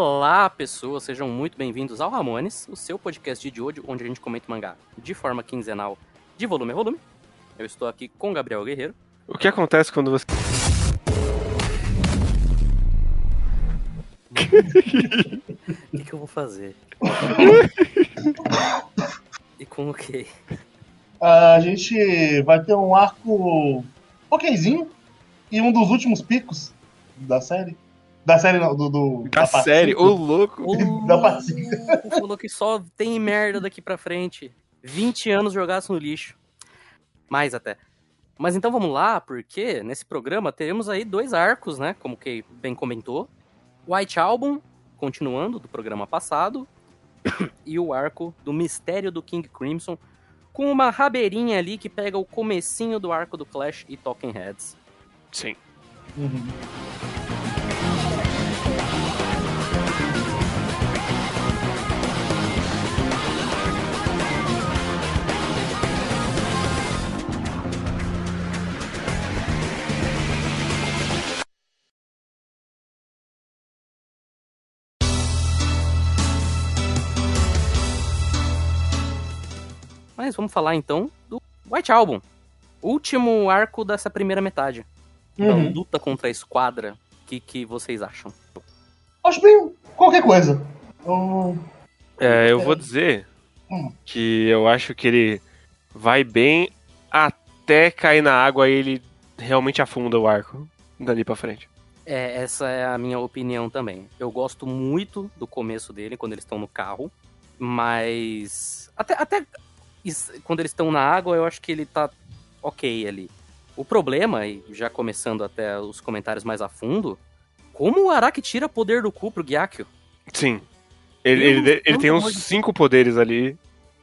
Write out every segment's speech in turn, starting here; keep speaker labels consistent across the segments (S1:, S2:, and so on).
S1: Olá, pessoas, sejam muito bem-vindos ao Ramones, o seu podcast de hoje, onde a gente comenta mangá de forma quinzenal, de volume a volume. Eu estou aqui com Gabriel Guerreiro.
S2: O que acontece quando você.
S1: O que, que eu vou fazer? e com o quê?
S3: A gente vai ter um arco okzinho e um dos últimos picos da série. Da série, não, do. do
S2: Da
S3: parte
S2: série, ô louco.
S1: O
S3: Da
S1: falou que só tem merda daqui pra frente. 20 anos jogados no lixo. Mais até. Mas então vamos lá, porque nesse programa teremos aí dois arcos, né? Como que bem comentou. White Album, continuando do programa passado. e o arco do Mistério do King Crimson. Com uma rabeirinha ali que pega o comecinho do arco do Clash e Talking Heads.
S2: Sim.
S3: Uhum.
S1: Mas vamos falar então do White Album. Último arco dessa primeira metade. Da
S3: Uhum.
S1: luta contra a esquadra. O que, que vocês acham?
S3: Acho bem qualquer coisa. Eu-
S2: É, eu vou dizer
S3: Hum.
S2: que eu acho que ele vai bem até cair na água e ele realmente afunda o arco dali pra frente.
S1: É, essa é a minha opinião também. Eu gosto muito do começo dele, quando eles estão no carro. Mas. Até, até quando eles estão na água, eu acho que ele tá ok ali. O problema, e já começando até os comentários mais a fundo, como o Araki tira poder do cu pro Gyakyo?
S2: Sim. Ele, ele, ele
S1: Deus,
S2: tem uns cinco poderes ali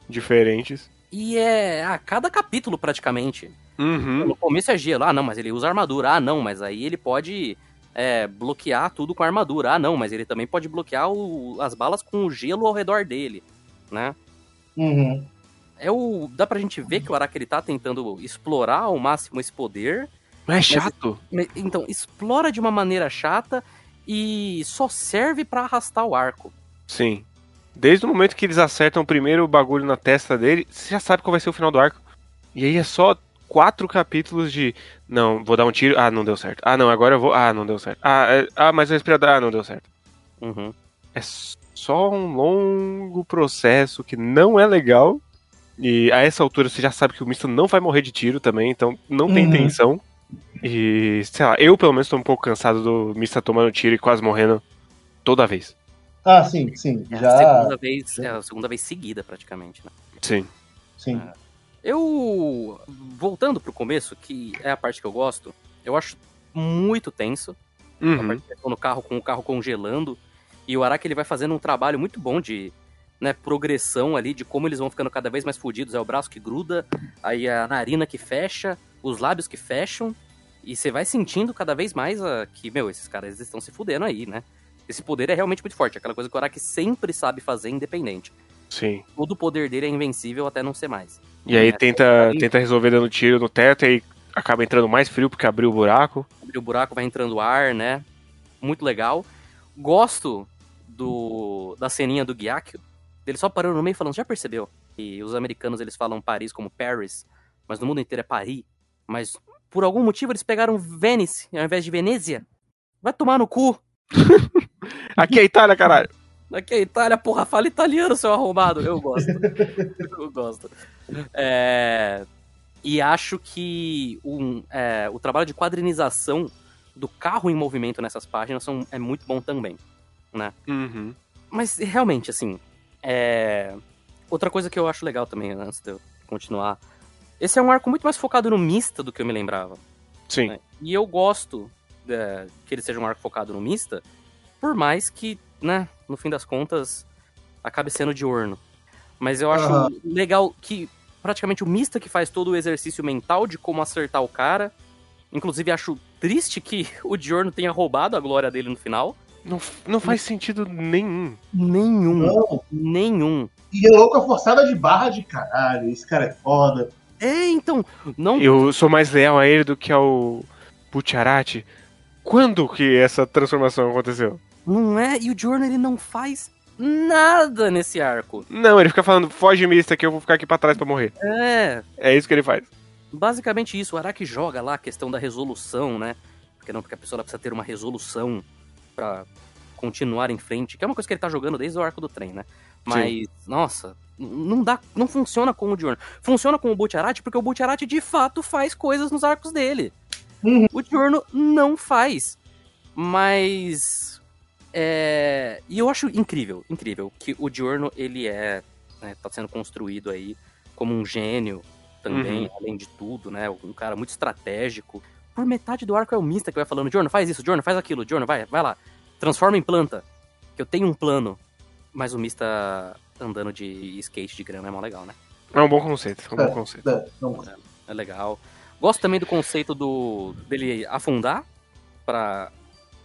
S2: diferentes.
S1: E é a cada capítulo praticamente.
S2: Uhum.
S1: No começo é gelo. Ah, não, mas ele usa armadura. Ah, não, mas aí ele pode é, bloquear tudo com armadura. Ah, não, mas ele também pode bloquear o- as balas com o gelo ao redor dele, né?
S3: Uhum.
S1: É o, dá pra gente ver que o Araki ele tá tentando explorar ao máximo esse poder.
S2: Mas é chato.
S1: Me- Então, explora de uma maneira chata e só serve pra arrastar o arco.
S2: Sim. Desde o momento que eles acertam o primeiro bagulho na testa dele, você já sabe qual vai ser o final do arco. E aí é só quatro capítulos de. Não, vou dar um tiro. Ah, não deu certo. Ah, não, agora eu vou. Ah, não deu certo. Ah, é... ah mas o respirador. Ah, não deu certo.
S1: Uhum.
S2: É só um longo processo que não é legal. E a essa altura você já sabe que o Misto não vai morrer de tiro também, então não tem
S3: Uhum.
S2: tensão. E, sei lá, eu pelo menos tô um pouco cansado do Mista tomando tiro e quase morrendo toda vez.
S3: Ah, sim, sim.
S1: É a
S3: Já.
S1: segunda vez, é a segunda vez seguida praticamente, né?
S2: Sim.
S3: Sim.
S1: Eu. Voltando pro começo, que é a parte que eu gosto, eu acho muito tenso. A
S2: Uhum.
S1: parte que eles estão no carro com o carro congelando. E o Araki ele vai fazendo um trabalho muito bom de né, progressão ali, de como eles vão ficando cada vez mais fodidos. É o braço que gruda, aí a narina que fecha, os lábios que fecham. E você vai sentindo cada vez mais a, que, meu, esses caras estão se fudendo aí, né? Esse poder é realmente muito forte. Aquela coisa que o Araki sempre sabe fazer independente.
S2: Sim.
S1: Todo o poder dele é invencível até não ser mais.
S2: E aí
S1: É,
S2: tenta,
S1: aí-
S2: tenta resolver dando tiro no teto e aí acaba entrando mais frio porque abriu o buraco.
S1: Abre o buraco, vai entrando ar, né? Muito legal. Gosto do da ceninha do Gyakyo. Ele só parando no meio falando, já percebeu? E os americanos eles falam Paris como Paris, mas no mundo inteiro é Paris. Mas por algum motivo eles pegaram Venice ao invés de Venezia. Vai tomar no cu.
S2: Aqui é Itália, caralho.
S1: Aqui é Itália, porra, fala italiano, seu arrombado. Eu gosto. Eu gosto. É, E acho que um, é, o trabalho de quadrinização do carro em movimento nessas páginas são, é muito bom também.
S2: Uhum.
S1: Mas realmente, assim. É, Outra coisa que eu acho legal também, antes de eu continuar. Esse é um arco muito mais focado no Mista do que eu me lembrava.
S2: Sim.
S1: né? E eu gosto é, que ele seja um arco focado no Mista, por mais que, né, no fim das contas, acabe sendo diurno. Mas eu acho
S3: Aham.
S1: legal que praticamente o Mista que faz todo o exercício mental de como acertar o cara. Inclusive, acho triste que o Diorno tenha roubado a glória dele no final.
S2: Não, não faz sentido nenhum.
S1: Nenhum.
S3: Não.
S1: Nenhum.
S3: E é louco a forçada de barra de caralho. Esse cara é foda.
S1: É, então. Não.
S2: Eu sou mais leal a ele do que ao Butcharati. Quando que essa transformação aconteceu?
S1: Não é? E o Giorno, ele não faz nada nesse arco.
S2: Não, ele fica falando, foge mista que eu vou ficar aqui pra trás pra morrer.
S1: É,
S2: É isso que ele faz.
S1: basicamente isso. O Araki joga lá a questão da resolução, né? Porque não, porque a pessoa precisa ter uma resolução pra continuar em frente, que é uma coisa que ele tá jogando desde o arco do trem, né? Mas, nossa, n- não dá, não funciona com o Diorno. Funciona com o Butcherati porque o Butcherati de fato faz coisas nos arcos dele.
S3: Uhum.
S1: O Diorno não faz. Mas é, e eu acho incrível, incrível que o Diorno ele é, né, tá sendo construído aí como um gênio também, além de tudo, né? Um cara muito estratégico. Por metade do arco é o Mista que vai falando, Diorno, faz isso, Diorno, faz aquilo, Diorno, vai, vai lá. Transforma em planta. Que eu tenho um plano. Mas o Mista andando de skate de grama é mó legal, né?
S2: É um bom conceito, é um bom conceito.
S3: É, não,
S1: É legal. Gosto também do conceito do dele afundar pra,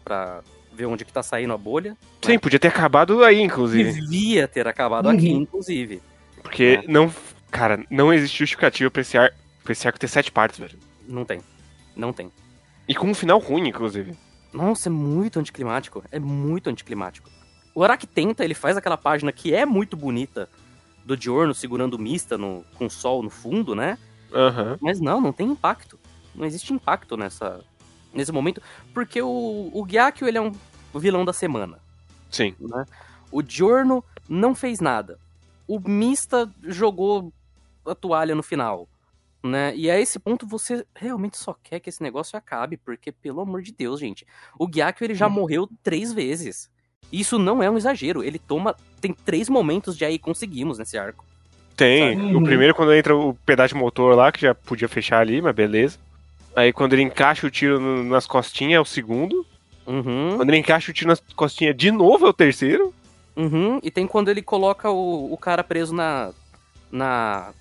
S1: pra ver onde que tá saindo a bolha.
S2: Sim, podia ter acabado aí, inclusive.
S1: Devia ter acabado
S3: Uhum.
S1: aqui, inclusive.
S2: Porque
S1: É.
S2: não. Cara, não existe justificativa pra esse, ar, pra esse arco ter sete partes, velho.
S1: Não tem. Não tem.
S2: E com um final ruim, inclusive.
S1: Nossa, é muito anticlimático. É muito anticlimático. O Araki tenta, ele faz aquela página que é muito bonita do Diorno segurando o Mista no, com o sol no fundo, né?
S2: Aham.
S1: Mas não, não tem impacto. Não existe impacto nessa, nesse momento, porque o, o Gyakio, ele é um vilão da semana.
S2: Sim.
S1: né? O Giorno não fez nada. O Mista jogou a toalha no final. Né? E a esse ponto você realmente só quer que esse negócio acabe, porque, pelo amor de Deus, gente, o Gyakio ele já morreu três vezes. Isso não é um exagero. Ele toma. Tem três momentos de aí conseguimos nesse arco.
S2: Tem.
S3: Sabe?
S2: O primeiro quando entra o pedaço de motor lá, que já podia fechar ali, mas beleza. Aí quando ele encaixa o tiro no- nas costinhas é o segundo.
S1: Uhum,
S2: Quando ele encaixa o tiro nas costinhas de novo é o terceiro.
S1: uhum. E tem quando ele coloca o, o cara preso na. Na.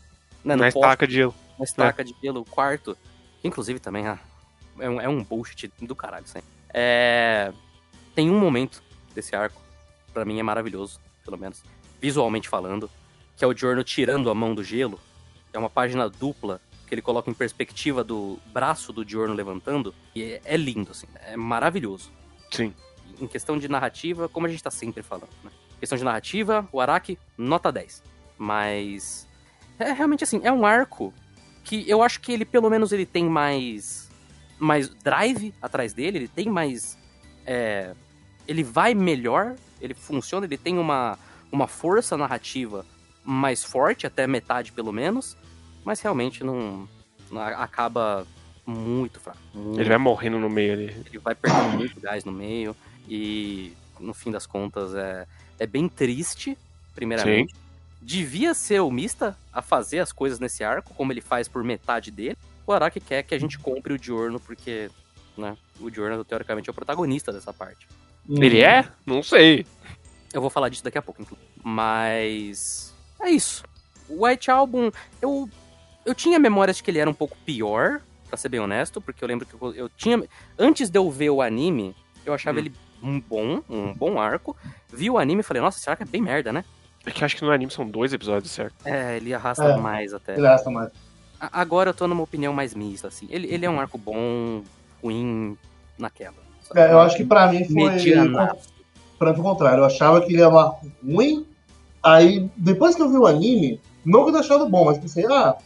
S1: né,
S2: na
S1: poste.
S2: estaca de gelo.
S1: Uma estaca de gelo, o quarto. Inclusive também, ah, é, um, é um bullshit do caralho isso aí. É, tem um momento desse arco, pra mim é maravilhoso, pelo menos, visualmente falando, que é o Giorno tirando a mão do gelo. É uma página dupla que ele coloca em perspectiva do braço do Giorno levantando. E é, é lindo, assim, é maravilhoso.
S2: Sim.
S1: Em questão de narrativa, como a gente tá sempre falando, né? Questão de narrativa, o Araki, nota 10. Mas. É realmente assim, é um arco que eu acho que ele, pelo menos, ele tem mais. mais drive atrás dele, ele tem mais. é, ele vai melhor, ele funciona, ele tem uma, uma força narrativa mais forte, até metade pelo menos, mas realmente não. não- acaba muito fraco. muito
S2: Ele vai morrendo no meio ali.
S1: ele vai perdendo muito gás no meio e no fim das contas é, é bem triste, primeiramente. Devia ser o Mista a fazer as coisas nesse arco, como ele faz por metade dele. O Araki quer que a gente compre o Diorno, porque né, o Diorno, teoricamente, é o protagonista dessa parte.
S3: Uhum.
S2: Ele é? Não sei.
S1: Eu vou falar disso daqui a pouco, inclusive. Mas. É isso. O White Album, eu. Eu tinha memórias de que ele era um pouco pior, pra ser bem honesto, porque eu lembro que eu, eu tinha. Antes de eu ver o anime, eu achava
S2: Hum.
S1: ele um bom, um bom arco. Vi o anime e falei, nossa, será que é bem merda, né?
S2: É que acho que no anime são dois episódios, certo?
S1: É, ele arrasta
S3: É.
S1: mais até.
S3: Ele arrasta mais.
S1: A- Agora eu tô numa opinião mais mista, assim. Ele, ele é um arco bom, ruim, naquela.
S3: É, eu acho que pra mim foi. Pra mim o contrário. Eu achava que ele era um arco ruim. Aí, depois que eu vi o anime, não que eu achado bom, mas pensei, ah,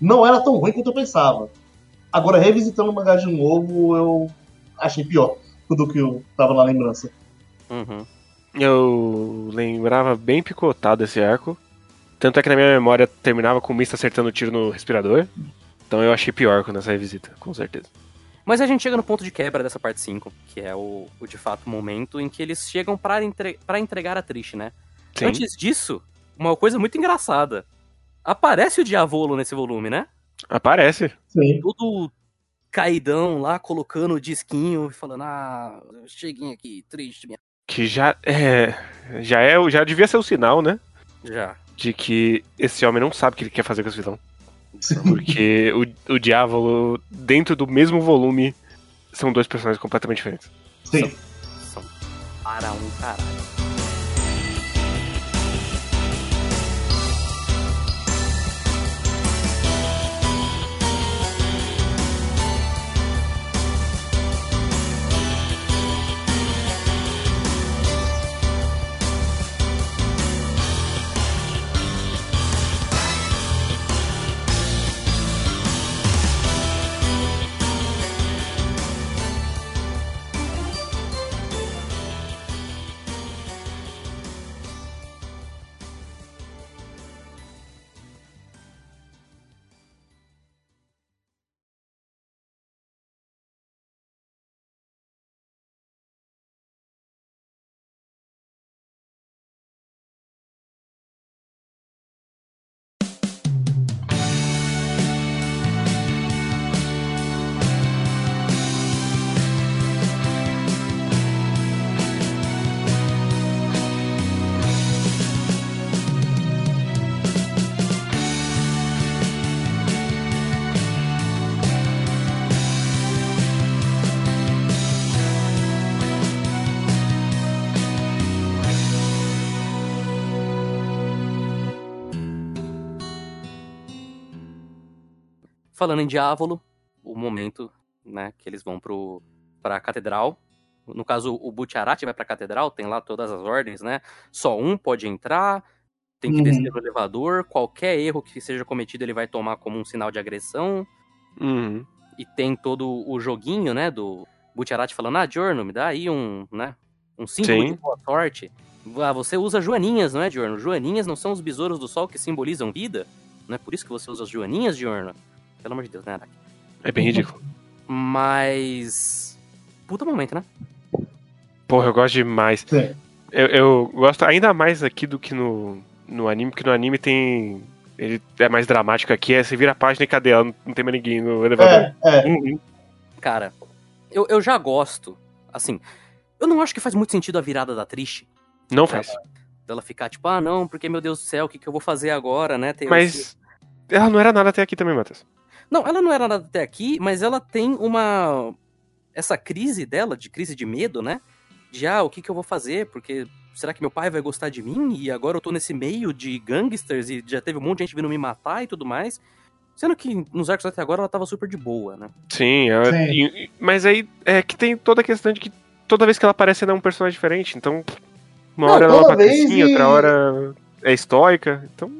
S3: não era tão ruim quanto eu pensava. Agora, revisitando o mangá de novo, eu achei pior do que eu tava na lembrança.
S1: Uhum.
S2: Eu lembrava bem picotado esse arco. Tanto é que na minha memória terminava com o Mista acertando o tiro no respirador. Então eu achei pior quando essa revisita, com certeza.
S1: Mas a gente chega no ponto de quebra dessa parte 5, que é o, o de fato momento em que eles chegam pra, entre, pra entregar a Trish, né?
S2: Sim.
S1: Antes disso, uma coisa muito engraçada. Aparece o Diavolo nesse volume, né?
S2: Aparece.
S3: Sim.
S1: Todo caidão lá, colocando o disquinho e falando, ah, cheguei aqui, triste, minha...
S2: Que já é. Já é. Já devia ser o sinal, né?
S1: Já.
S2: De que esse homem não sabe o que ele quer fazer com esse vilão. Porque o, o Diávolo, dentro do mesmo volume, são dois personagens completamente diferentes.
S3: Sim.
S1: São para um caralho. Falando em Diávolo, o momento, né, que eles vão pro, pra catedral. No caso, o Butcherati vai pra catedral, tem lá todas as ordens, né? Só um pode entrar, tem que
S3: Uhum.
S1: descer no elevador, qualquer erro que seja cometido ele vai tomar como um sinal de agressão.
S2: Uhum.
S1: E tem todo o joguinho, né, do Butcherati falando, ah, Giorno, me dá aí um, né, um símbolo
S2: Sim.
S1: de boa sorte. Ah, você usa joaninhas, não é, Giorno? Joaninhas não são os besouros do sol que simbolizam vida? Não é por isso que você usa as joaninhas, Giorno? Pelo amor de Deus, né, Araki?
S2: É bem ridículo.
S1: Mas... Puta momento, né?
S2: Porra, eu gosto demais. Eu, eu gosto ainda mais aqui do que no, no anime, porque no anime tem. Ele é mais dramático aqui, é você vira a página e cadê ela? Não tem mais ninguém no elevador.
S3: É, é.
S2: Uhum.
S1: Cara, eu, eu já gosto, assim... Eu não acho que faz muito sentido a virada da Trish.
S2: Não faz.
S1: Dela ficar tipo, ah, não, porque, meu Deus do céu, o que, que eu vou fazer agora, né? Tem esse-
S2: Mas ela não era nada até aqui também, Matheus.
S1: Não, ela não era nada até aqui, mas ela tem uma. Essa crise dela, de crise de medo, né? De, ah, o que, que eu vou fazer? Porque será que meu pai vai gostar de mim? E agora eu tô nesse meio de gangsters e já teve um monte de gente vindo me matar e tudo mais. Sendo que nos arcos até agora ela tava super de boa, né?
S2: Sim, ela-
S3: Sim.
S2: mas aí é que tem toda a questão de que toda vez que ela aparece ela é um personagem diferente. Então, uma
S3: Não,
S2: hora ela é uma patricinha,
S3: e-
S2: outra hora é estoica. Então,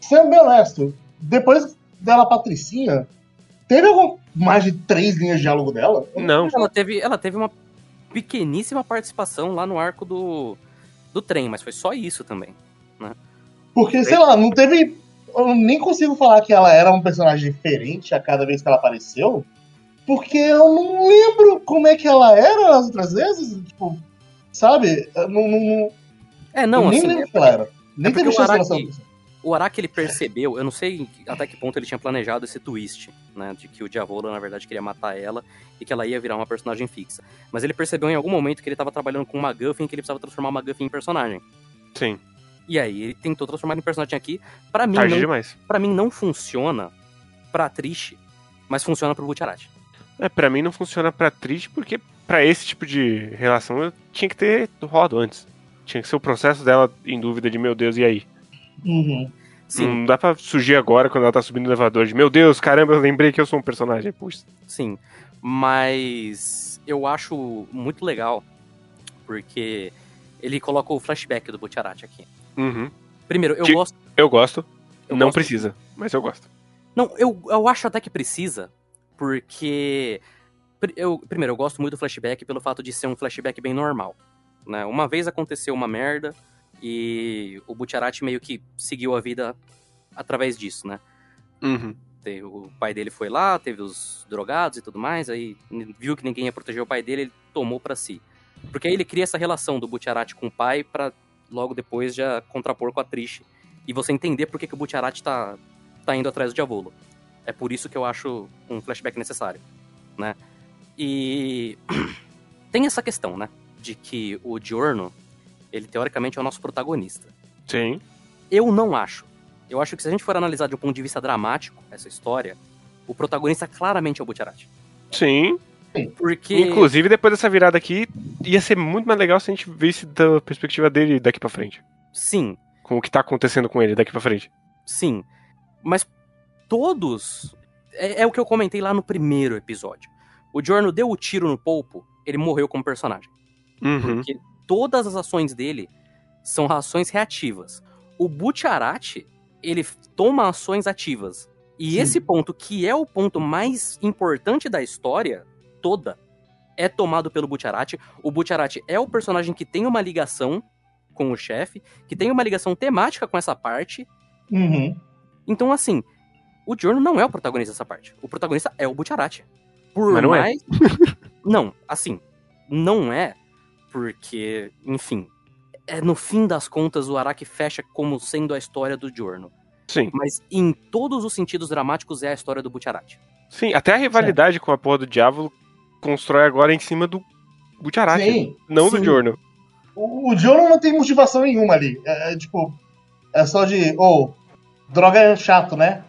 S3: Sendo bem honesto, depois dela Patricinha, teve algum, mais de três linhas de diálogo dela?
S2: não.
S1: Ela teve, ela teve uma pequeníssima participação lá no arco do, do trem, mas foi só isso também.
S3: Porque, sei lá, não teve. Eu nem consigo falar que ela era um personagem diferente a cada vez que ela apareceu. Porque eu não lembro como é que ela era as outras vezes. Tipo, sabe? Eu não, não, não-
S1: É, não,
S3: eu nem
S1: assim,
S3: lembro que ela era. Nem
S1: porque
S3: teve chance
S1: Araki-. O Araki ele percebeu, eu não sei até que ponto ele tinha planejado esse twist, né, de que o Diavolo na verdade queria matar ela e que ela ia virar uma personagem fixa. Mas ele percebeu em algum momento que ele tava trabalhando com uma Guffin que ele precisava transformar uma Guffin em personagem.
S2: Sim,
S1: E aí ele tentou transformar em personagem aqui. Pra mim,
S2: tarde
S1: não,
S2: demais.
S1: pra mim não funciona pra Trish, mas funciona pro Butcherati.
S2: É, pra mim não funciona pra triste, porque pra esse tipo de relação eu tinha que ter rodo antes. Tinha que ser o processo dela em dúvida de, meu Deus, e aí?
S3: Uhum.
S1: Sim,
S2: Não dá pra surgir agora quando ela tá subindo no elevador de, meu Deus, caramba, eu lembrei que eu sou um personagem. Puxa.
S1: sim. Mas eu acho muito legal porque ele coloca o flashback do Butcherati aqui.
S2: Uhum.
S1: Primeiro, eu
S2: Que-
S1: gosto
S2: Eu gosto.
S1: Eu
S2: não
S1: gosto.
S2: precisa, mas eu gosto.
S1: Não, eu, eu acho até que precisa, porque. Eu, primeiro, eu gosto muito do flashback pelo fato de ser um flashback bem normal. Né? Uma vez aconteceu uma merda e o Butcherati meio que seguiu a vida através disso, né?
S2: Uhum.
S1: O pai dele foi lá, teve os drogados e tudo mais, aí viu que ninguém ia proteger o pai dele, ele tomou pra si. Porque aí ele cria essa relação do Butcherati com o pai pra logo depois já contrapor com a Trish. E você entender por que, que o Butcherati tá, tá indo atrás do Diavolo. É por isso que eu acho um flashback necessário, né? E tem essa questão, né? De que o Giorno, ele teoricamente é o nosso protagonista.
S2: Sim.
S1: Eu não acho. Eu acho que se a gente for analisar de um ponto de vista dramático essa história, o protagonista claramente é o Butcherati.
S2: Sim.
S1: Porque.
S2: Inclusive, depois dessa virada aqui, ia ser muito mais legal se a gente visse da perspectiva dele daqui pra frente.
S1: Sim,
S2: Com o que tá acontecendo com ele daqui pra frente.
S1: sim. Mas todos. É, é o que eu comentei lá no primeiro episódio. O Giorno deu o tiro no polpo, ele morreu como personagem.
S2: Uhum.
S1: Porque todas as ações dele são ações reativas. O Butcherati, ele toma ações ativas. E
S3: Sim.
S1: esse ponto, que é o ponto mais importante da história toda, é tomado pelo Butcherati. O Butcherati é o personagem que tem uma ligação com o chefe, que tem uma ligação temática com essa parte.
S3: Uhum.
S1: Então, assim, o Giorno não é o protagonista dessa parte. O protagonista é o Butcherati. Por
S2: Mas não é.
S1: mais... não, assim, não é porque, enfim, é no fim das contas o Araki fecha como sendo a história do Giorno.
S2: Sim.
S1: Mas em todos os sentidos dramáticos é a história do Butcherati.
S2: Sim, até a rivalidade com a porra do Diabo constrói agora em cima do Butcherati,
S3: Sim.
S2: não
S1: Sim.
S2: do Giorno.
S3: O, o John não tem motivação nenhuma ali. É, é, tipo, é só de. Ô, droga é chato, né?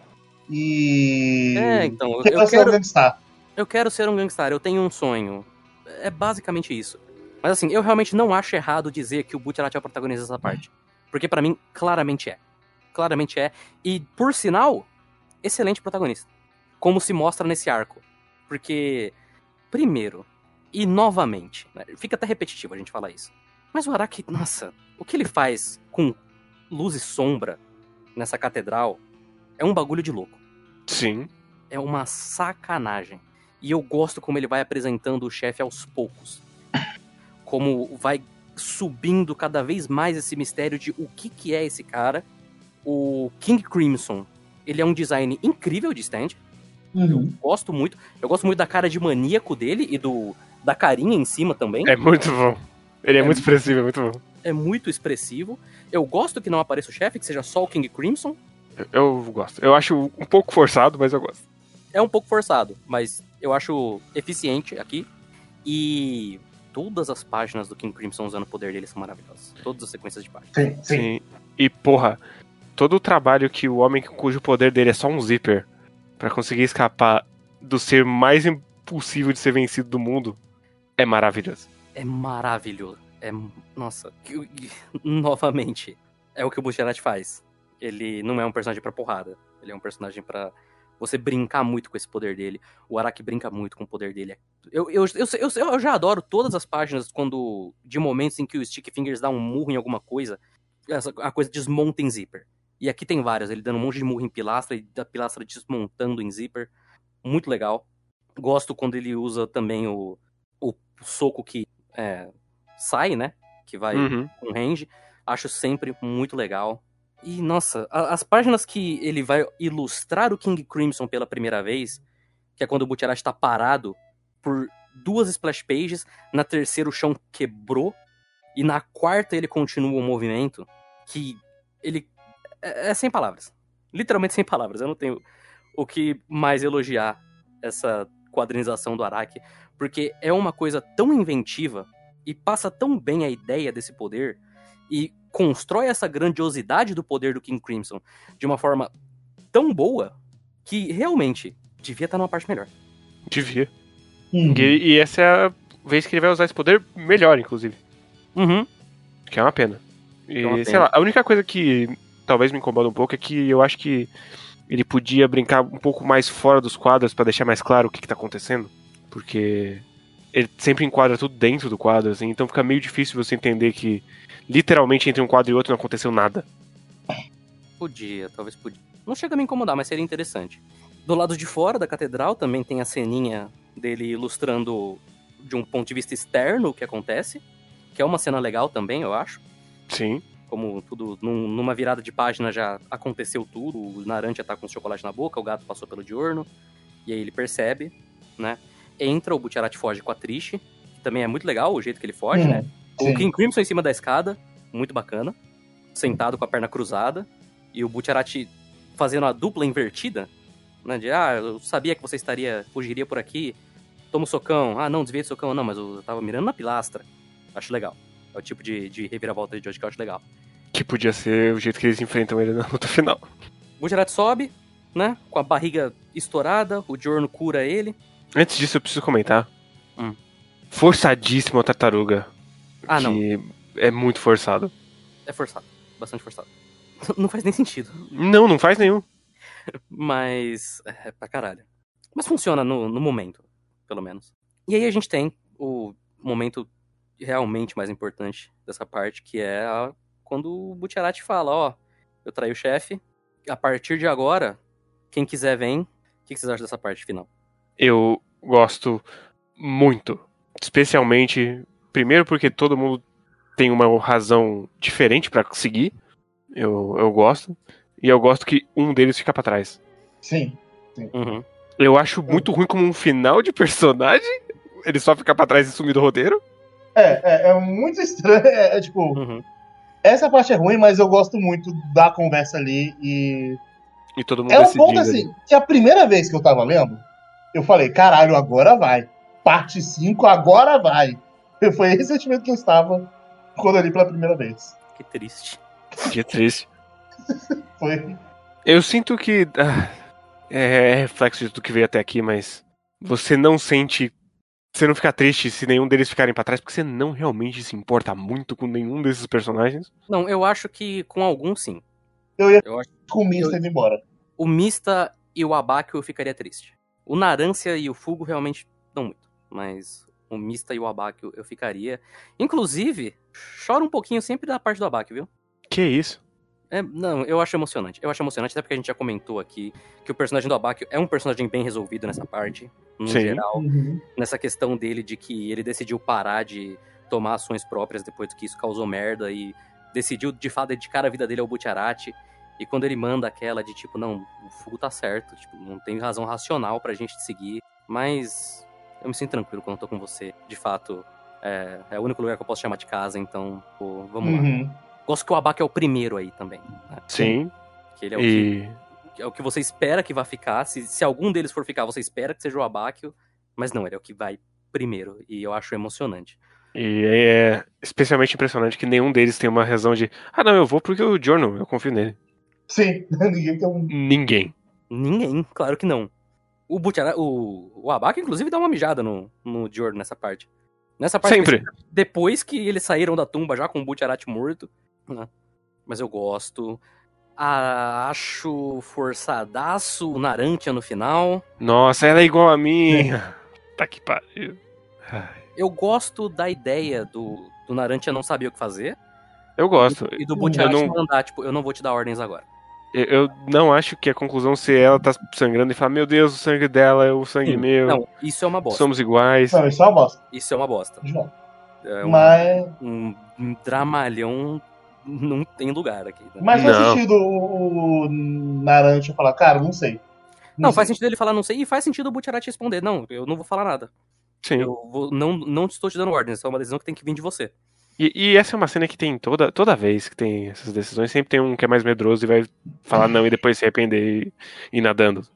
S3: E.
S1: É, então, eu, eu
S3: ser
S1: quero,
S3: um gangstar.
S1: eu quero ser um gangstar, eu tenho um sonho. É basicamente isso. Mas assim, eu realmente não acho errado dizer que o Butcherati é o protagonista dessa parte. Porque pra mim, claramente é. Claramente é. E, por sinal, excelente protagonista. como se mostra nesse arco. Porque, primeiro, e novamente, né, fica até repetitivo a gente falar isso. Mas o Araki, nossa, o que ele faz com luz e sombra nessa catedral é um bagulho de louco.
S2: Sim.
S1: É uma sacanagem. E eu gosto como ele vai apresentando o chefe aos poucos. Como vai subindo cada vez mais esse mistério de o que, que é esse cara. O King Crimson, ele é um design incrível de stand.
S3: Uhum.
S1: Gosto muito. Eu gosto muito da cara de maníaco dele e do da carinha em cima também.
S2: É muito bom. Ele é,
S1: É
S2: muito expressivo, é muito bom.
S1: É muito expressivo. Eu gosto que não apareça o chefe, que seja só o King Crimson.
S2: Eu, eu gosto. Eu acho um pouco forçado, mas eu gosto.
S1: É um pouco forçado, mas eu acho eficiente aqui. E todas as páginas do King Crimson usando o poder dele são maravilhosas. Todas as sequências de páginas.
S3: Sim, sim.
S2: Sim. E, porra, todo o trabalho que o homem cujo poder dele é só um zíper pra conseguir escapar do ser mais impossível de ser vencido do mundo é maravilhoso.
S1: É maravilhoso. É. Nossa. que- Novamente. É o que o Bucherat faz. Ele não é um personagem pra porrada. Ele é um personagem pra você brincar muito com esse poder dele. O Araki brinca muito com o poder dele. Eu, eu, eu, eu, eu já adoro todas as páginas quando. De momentos em que o Stick Fingers dá um murro em alguma coisa. Essa, a coisa desmonta em zíper. E aqui tem várias. Ele dando um monte de murro em pilastra e da pilastra desmontando em zíper. Muito legal. Gosto quando ele usa também o, o soco que é, sai, né? Que vai
S2: Uhum.
S1: com range. Acho sempre muito legal. E, nossa, a- as páginas que ele vai ilustrar o King Crimson pela primeira vez, que é quando o Butcherati tá parado por duas splash pages, na terceira o chão quebrou, e na quarta ele continua o movimento, que ele. É, é sem palavras. Literalmente sem palavras. Eu não tenho o que mais elogiar essa quadrinização do Araki, porque é uma coisa tão inventiva e passa tão bem a ideia desse poder e constrói essa grandiosidade do poder do King Crimson de uma forma tão boa que realmente devia estar numa parte melhor.
S2: Devia.
S3: Uhum.
S2: E, e essa é a vez que ele vai usar esse poder melhor, inclusive.
S1: Uhum.
S2: Que é uma pena. E,
S1: É uma
S2: sei
S1: pena.
S2: lá, a única coisa que talvez me incomoda um pouco é que eu acho que ele podia brincar um pouco mais fora dos quadros pra deixar mais claro o que, que tá acontecendo. Porque ele sempre enquadra tudo dentro do quadro, assim, então fica meio difícil você entender que literalmente entre um quadro e outro não aconteceu nada.
S1: Podia, talvez podia. Não chega a me incomodar, mas seria interessante. Do lado de fora da catedral também tem a ceninha dele ilustrando de um ponto de vista externo o que acontece, que é uma cena legal também, eu acho.
S2: Sim.
S1: Como tudo, num- numa virada de página já aconteceu tudo, o Naranja tá com o chocolate na boca, o gato passou pelo diurno, e aí ele percebe, né? Entra, o Butcherati foge com a Trish, que também é muito legal o jeito que ele foge,
S3: Uhum.
S1: né? O
S3: Sim.
S1: King Crimson em cima da escada, muito bacana. Sentado com a perna cruzada. E o Butcherati fazendo a dupla invertida. Né? De, ah, eu sabia que você estaria, fugiria por aqui. Toma um socão. Ah, não, desvia do socão. Não, mas eu tava mirando na pilastra. Acho legal. É o tipo de, de reviravolta de hoje que eu acho legal.
S2: Que podia ser o jeito que eles enfrentam ele na luta final.
S1: O Butcherati sobe, né? Com a barriga estourada. O Giorno cura ele.
S2: Antes disso, eu preciso comentar.
S1: Hum.
S2: Forçadíssimo a tartaruga.
S1: Ah, não.
S2: é muito forçado.
S1: É forçado. Bastante forçado. Não faz nem sentido.
S2: Não, não faz nenhum.
S1: Mas. É pra caralho. Mas funciona no, no momento, pelo menos. E aí a gente tem o momento realmente mais importante dessa parte, que é a- quando o Butcherati fala: Ó, eu traí o chefe, a partir de agora, quem quiser vem. O que vocês acham dessa parte final?
S2: Eu gosto muito. Especialmente, primeiro porque todo mundo tem uma razão diferente pra seguir. Eu, eu gosto. E eu gosto que um deles fica pra trás.
S3: Sim.
S1: Uhum.
S2: Eu acho muito ruim como um final de personagem. Ele só fica pra trás e sumir do roteiro.
S3: É, é, é muito estranho. É, é tipo,
S1: Uhum.
S3: essa parte é ruim, mas eu gosto muito da conversa ali e.
S2: E todo mundo
S3: É um ponto
S2: ali.
S3: assim, que a primeira vez que eu tava lendo, eu falei, caralho, agora vai. Parte 5, agora vai. Foi esse sentimento que eu estava quando eu li pela primeira vez.
S1: Que triste.
S2: Que triste.
S3: Foi.
S2: Eu sinto que. ah, é, é reflexo de tudo que veio até aqui, mas. Você não sente. Você não fica triste se nenhum deles ficarem pra trás, porque você não realmente se importa muito com nenhum desses personagens.
S1: Não, eu acho que com alguns sim.
S3: Eu ia
S1: Eu acho
S3: com o Mista indo embora.
S1: o Mista e o Abaco eu ficaria triste. O Narância e o Fugo realmente não muito, mas o Mista e o Abaque eu, eu ficaria. Inclusive, chora um pouquinho sempre da parte do Abaque, viu?
S2: Que isso?
S1: É, não, eu acho emocionante. Eu acho emocionante, até porque a gente já comentou aqui que o personagem do Abaque é um personagem bem resolvido nessa parte, no
S2: Sim.
S1: geral.
S3: Uhum.
S1: Nessa questão dele de que ele decidiu parar de tomar ações próprias depois que isso causou merda e decidiu de fato dedicar a vida dele ao Butcherati. E quando ele manda aquela de tipo, não, o Fugo tá certo, tipo, não tem razão racional pra gente seguir, mas eu me sinto tranquilo quando eu tô com você. De fato, é, é o único lugar que eu posso chamar de casa, então, pô, vamos lá.
S3: Uhum.
S1: Gosto que o Abaca é o primeiro aí também. Né?
S2: Sim.
S1: Que ele é o, que,
S2: E.
S1: é o que você espera que vai ficar. Se, se algum deles for ficar, você espera que seja o Abáquio. Mas não, ele é o que vai primeiro. E eu acho emocionante.
S2: E é especialmente impressionante que nenhum deles tem uma razão de. Ah, não, eu vou porque o Jorno, eu confio nele.
S3: Sim, ninguém tem um.
S2: Ninguém.
S1: Ninguém, claro que não. O Butchara, o, o Abaca, inclusive, dá uma mijada no, no Dior nessa parte. Nessa parte
S2: Sempre.
S1: depois que eles saíram da tumba já com o Butcherati morto. né? Mas eu gosto. Ah, acho forçadaço o Narantia no final.
S2: Nossa, ela é igual a mim. tá que pariu. Ai,
S1: Eu gosto da ideia do, do Narantia não saber o que fazer.
S2: Eu gosto.
S1: E do
S3: Eu
S1: Butcherati
S2: não-
S1: mandar, tipo, eu não vou te dar ordens agora.
S2: Eu, eu não acho que a conclusão se ela tá sangrando e falar, meu Deus, o sangue dela é o sangue
S1: Sim.
S2: meu.
S1: Não, isso é uma bosta.
S2: Somos iguais.
S3: Não, isso é uma bosta.
S1: Isso é uma bosta.
S3: João.
S1: É um,
S3: Mas,
S1: um, um dramalhão não tem lugar aqui. né?
S3: mas faz
S2: Não.
S3: sentido o, o Naranja falar, cara, não sei.
S1: Não,
S3: sei.
S1: faz sentido ele falar não sei, e faz sentido o Butcherati responder, não, eu não vou falar nada.
S2: Sim.
S1: Eu vou, não, não estou te dando ordens, é uma decisão que tem que vir de você.
S2: E, e essa é uma cena que tem toda, toda vez que tem essas decisões, sempre tem um que é mais medroso e vai falar não e depois se arrepender e ir nadando.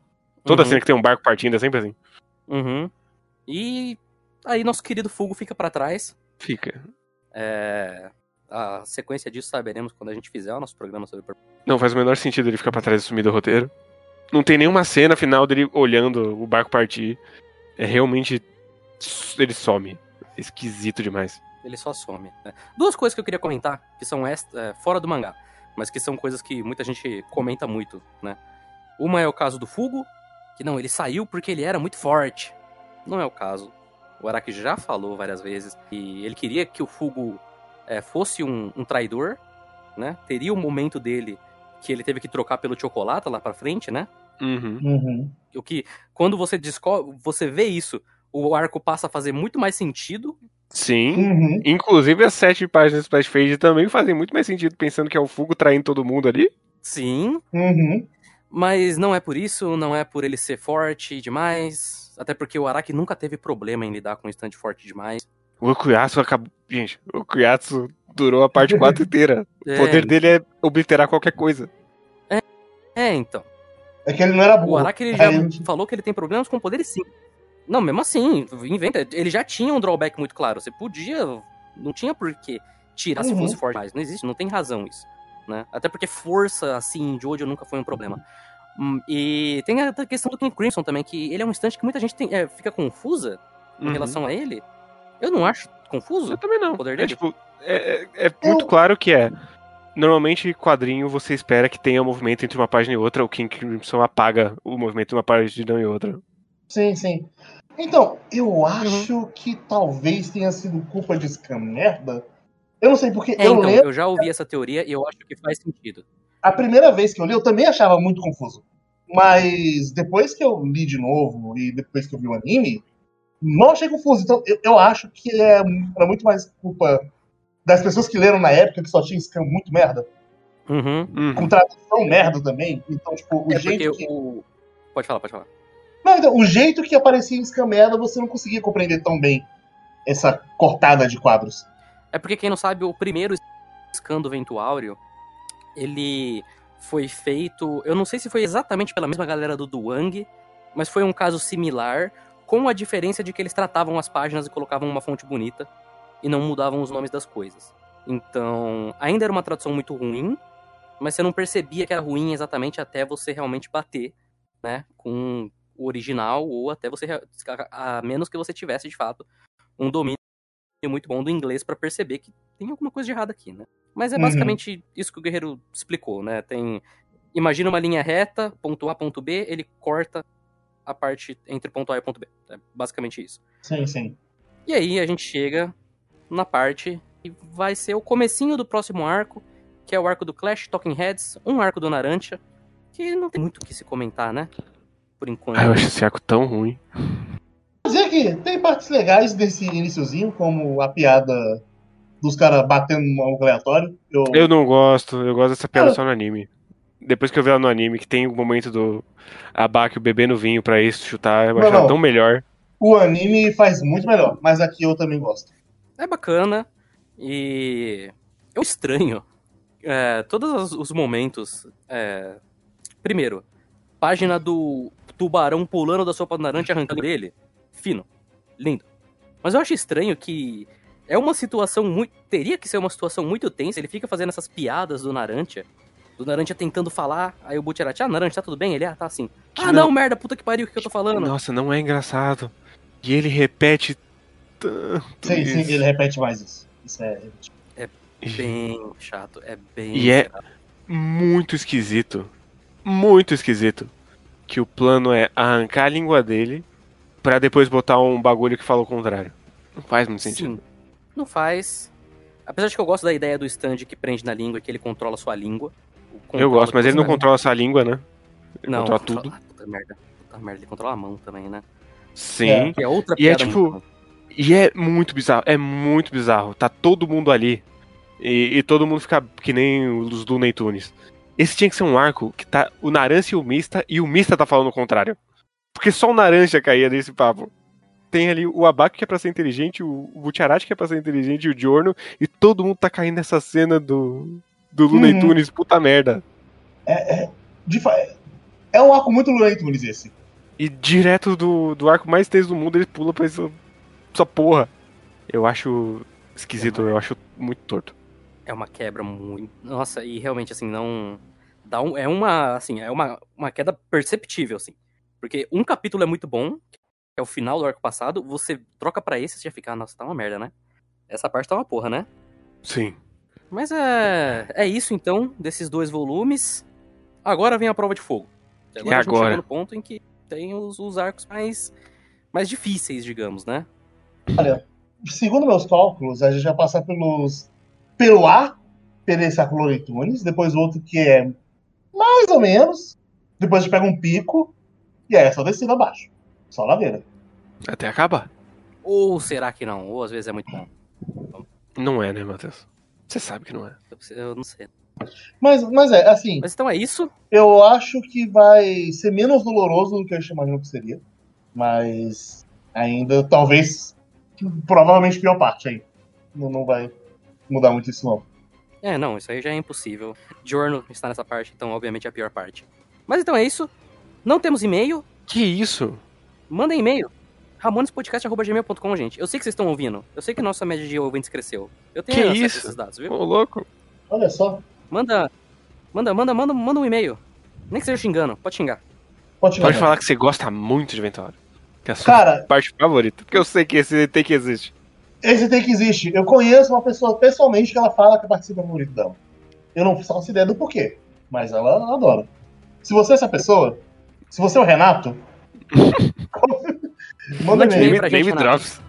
S2: Toda
S1: Uhum.
S2: cena que tem um barco partindo é sempre assim.
S1: Uhum. E aí nosso querido Fugo fica pra trás.
S2: Fica.
S1: É, A sequência disso saberemos quando a gente fizer o nosso programa sobre
S2: Não faz o menor sentido ele ficar pra trás e sumir do roteiro. Não tem nenhuma cena final dele olhando o barco partir. É realmente. Ele some. Esquisito demais.
S1: Ele só some. né? Duas coisas que eu queria comentar, que são extra, é, fora do mangá, mas que são coisas que muita gente comenta muito, né? Uma é o caso do Fugo, que não, ele saiu porque ele era muito forte. Não é o caso. O Araki já falou várias vezes que ele queria que o Fugo é, fosse um, um traidor, né? Teria o momento dele que ele teve que trocar pelo chocolate lá pra frente, né?
S2: Uhum.
S3: Uhum.
S1: O que, quando você descobre, você vê isso, o arco passa a fazer muito mais sentido.
S2: Sim.
S3: Uhum.
S2: Inclusive as sete páginas do Splash Page também fazem muito mais sentido pensando que é o Fugo traindo todo mundo ali.
S1: Sim,
S3: Uhum.
S1: Mas não é por isso, não é por ele ser forte demais. Até porque o Araki nunca teve problema em lidar com um stand forte demais.
S2: O Okuyatsu acabou. Gente, o Okuyatsu durou a parte 4 inteira. O
S1: É,
S2: poder dele é obliterar qualquer coisa.
S1: É, então.
S3: É que ele não era
S1: O
S3: burro.
S1: Araki ele já
S3: Aí-
S1: falou que ele tem problemas com poderes sim. Não, mesmo assim, inventa. Ele já tinha um drawback muito claro. Você podia. Não tinha por que tirar se
S3: Uhum.
S1: fosse forte mais. Não existe, não tem razão isso. Né? Até porque força, assim, de hoje nunca foi um problema. Hum, E tem a questão do King Crimson também, que ele é um instante que muita gente tem- é, fica confusa em
S2: Uhum.
S1: relação a ele. Eu não acho confuso.
S2: Eu também não.
S1: O poder
S2: É,
S1: dele?
S2: tipo, é, é- é muito claro que é. Normalmente, quadrinho, você espera que tenha movimento entre uma página e outra. O King Crimson apaga o movimento de uma página e outra.
S3: Sim, sim. Então, eu acho que talvez tenha sido culpa de Scam merda. Eu não sei porque
S1: É,
S3: eu
S1: então,
S3: lembro.
S1: eu já ouvi essa teoria e eu acho que faz sentido.
S3: A primeira vez que eu li, eu também achava muito confuso. Mas depois que eu li de novo e depois que eu vi o anime, não achei confuso. Então, eu, eu acho que é, era muito mais culpa das pessoas que leram na época que só tinha Scam muito merda.
S1: Uhum.
S2: Uhum.
S3: Com tradução merda também. Então, tipo, o
S1: É
S3: jeito que.
S1: o. Pode falar, pode falar.
S3: Não, então, o jeito que aparecia em Scam merda, você não conseguia compreender tão bem essa cortada de quadros.
S1: É porque quem não sabe, o primeiro scan do Vento Áureo, ele foi feito. Eu não sei se foi exatamente pela mesma galera do Duang, mas foi um caso similar, com a diferença de que eles tratavam as páginas e colocavam uma fonte bonita e não mudavam os nomes das coisas. Então, ainda era uma tradução muito ruim, mas você não percebia que era ruim exatamente até você realmente bater, né, com o original ou até você a menos que você tivesse de fato um domínio muito bom do inglês pra perceber que tem alguma coisa de errado aqui, né? Mas é
S3: Uhum.
S1: basicamente isso que o Guerreiro explicou, né? Tem imagina uma linha reta, ponto A, ponto B, ele corta a parte entre ponto A e ponto B. É basicamente isso.
S3: Sim, sim.
S1: E aí a gente chega na parte que vai ser o comecinho do próximo arco, que é o arco do Clash Talking Heads, um arco do Narantia, que não tem muito o que se comentar, né? Por enquanto.
S2: Ah, eu acho esse arco tão ruim.
S3: dizer que tem partes legais desse iniciozinho, como a piada dos caras batendo no maluco aleatório. Eu,
S2: Eu não gosto, eu gosto dessa piada
S3: Ah.
S2: só no anime. Depois que eu vi ela no anime, que tem o momento do Abaque bebendo vinho pra isso chutar, eu achava tão melhor.
S3: O anime faz muito melhor, mas aqui eu também gosto.
S1: É bacana e eu estranho é, todos os- os momentos. é, Primeiro, página do tubarão pulando da sopa do naranja e arrancando dele. Fino, lindo. Mas eu acho estranho que é uma situação muito. Teria que ser uma situação muito tensa. Ele fica fazendo essas piadas do Narantia. Do Narantia tentando falar. Aí o Butcherati, ah, Narantia, tá tudo bem? Ele, ah, tá assim. Ah,
S2: não-
S1: não, merda, puta que pariu, o que, que eu tô falando?
S2: Nossa, não é engraçado. E ele repete tanto.
S3: Sim,
S2: isso.
S3: sim, ele repete mais isso. Isso é.
S1: Bem chato, é bem.
S2: E é-
S1: chato.
S2: muito esquisito. Muito esquisito. Que o plano é arrancar a língua dele pra depois botar um bagulho que fala o contrário. Não faz muito sentido.
S1: Sim, não faz. Apesar de que eu gosto da ideia do stand que prende na língua e que ele controla sua língua.
S2: Eu
S1: controla
S2: gosto, mas ele não controla essa língua, né? Ele
S1: Não,
S2: controla
S1: controla-
S2: tudo.
S1: Ah, puta merda. Puta merda, ele controla a mão também, né?
S2: Sim.
S3: É.
S1: Que é outra
S2: E é tipo,
S1: muito-
S2: E é muito bizarro, é muito bizarro. Tá todo mundo ali. E, e todo mundo fica que nem os do Looney Tunes. Esse tinha que ser um arco que tá o Naranja e o Mista, e o Mista tá falando o contrário. Porque só o Naranja caía nesse papo. Tem ali o Abaco que é pra ser inteligente, o Butcherati que é pra ser inteligente, e o Giorno, e todo mundo tá caindo nessa cena do, do Looney
S3: Uhum.
S2: Tunes, puta merda.
S3: De fa- É um arco muito Looney Tunes esse.
S2: E direto do, do arco mais tenso do mundo, ele pula pra essa, essa porra. Eu acho esquisito, eu acho muito torto.
S1: É uma quebra muito. Nossa, e realmente, assim, não. Dá um... É uma. Assim, é uma, uma queda perceptível, assim. Porque um capítulo é muito bom, que é o final do arco passado, você troca pra esse e você já fica, ah, nossa, tá uma merda, né? Essa parte tá uma porra, né?
S2: Sim.
S1: Mas é. É isso então, desses dois volumes. Agora vem a prova de fogo. E agora
S2: E
S1: a gente
S2: agora?
S1: no ponto em que tem os, os arcos mais. mais difíceis, digamos, né?
S3: Segundo meus cálculos, a gente vai passar pelos. Pelo ar, pelo esse arco Looney Tunes, depois outro que é mais ou menos. Depois a gente pega um pico. E aí é só descida abaixo. Só ladeira.
S2: Até acabar.
S1: Ou será que não? Ou às vezes é muito bom.
S2: Não é, né, Matheus? Você sabe que não é.
S1: Eu, eu não sei.
S3: Mas, mas é, assim,
S1: Mas então é isso.
S3: eu acho que vai ser menos doloroso do que eu imagino que seria. Mas ainda, talvez, provavelmente pior parte aí. Não, não vai mudar muito isso, não.
S1: É, não, isso aí já é impossível. Giorno está nessa parte, então obviamente é a pior parte. Mas então é isso. Não temos e-mail.
S2: Que isso?
S1: Mandem e-mail. ramonespodcast.gmail.com, gente. Eu sei que vocês estão ouvindo. Eu sei que nossa média de ouvintes cresceu. Eu tenho
S2: Que
S1: acesso a
S2: isso?
S1: esses dados, viu?
S2: Ô, louco.
S3: Olha só,
S1: Manda, manda, manda, manda, manda um e-mail. Nem que seja xingando, pode xingar.
S3: pode
S2: Pode
S3: mandar.
S2: falar que você gosta muito de Ventório. Que é a sua
S3: Cara,
S2: parte favorita. Porque eu sei que esse tem que existe.
S3: Esse tem que existir. Eu conheço uma pessoa pessoalmente que ela fala que participa do dela. Eu não faço ideia do porquê, mas ela adora. Se você é essa pessoa, se você é o Renato, manda e-mail.
S2: Name, drops.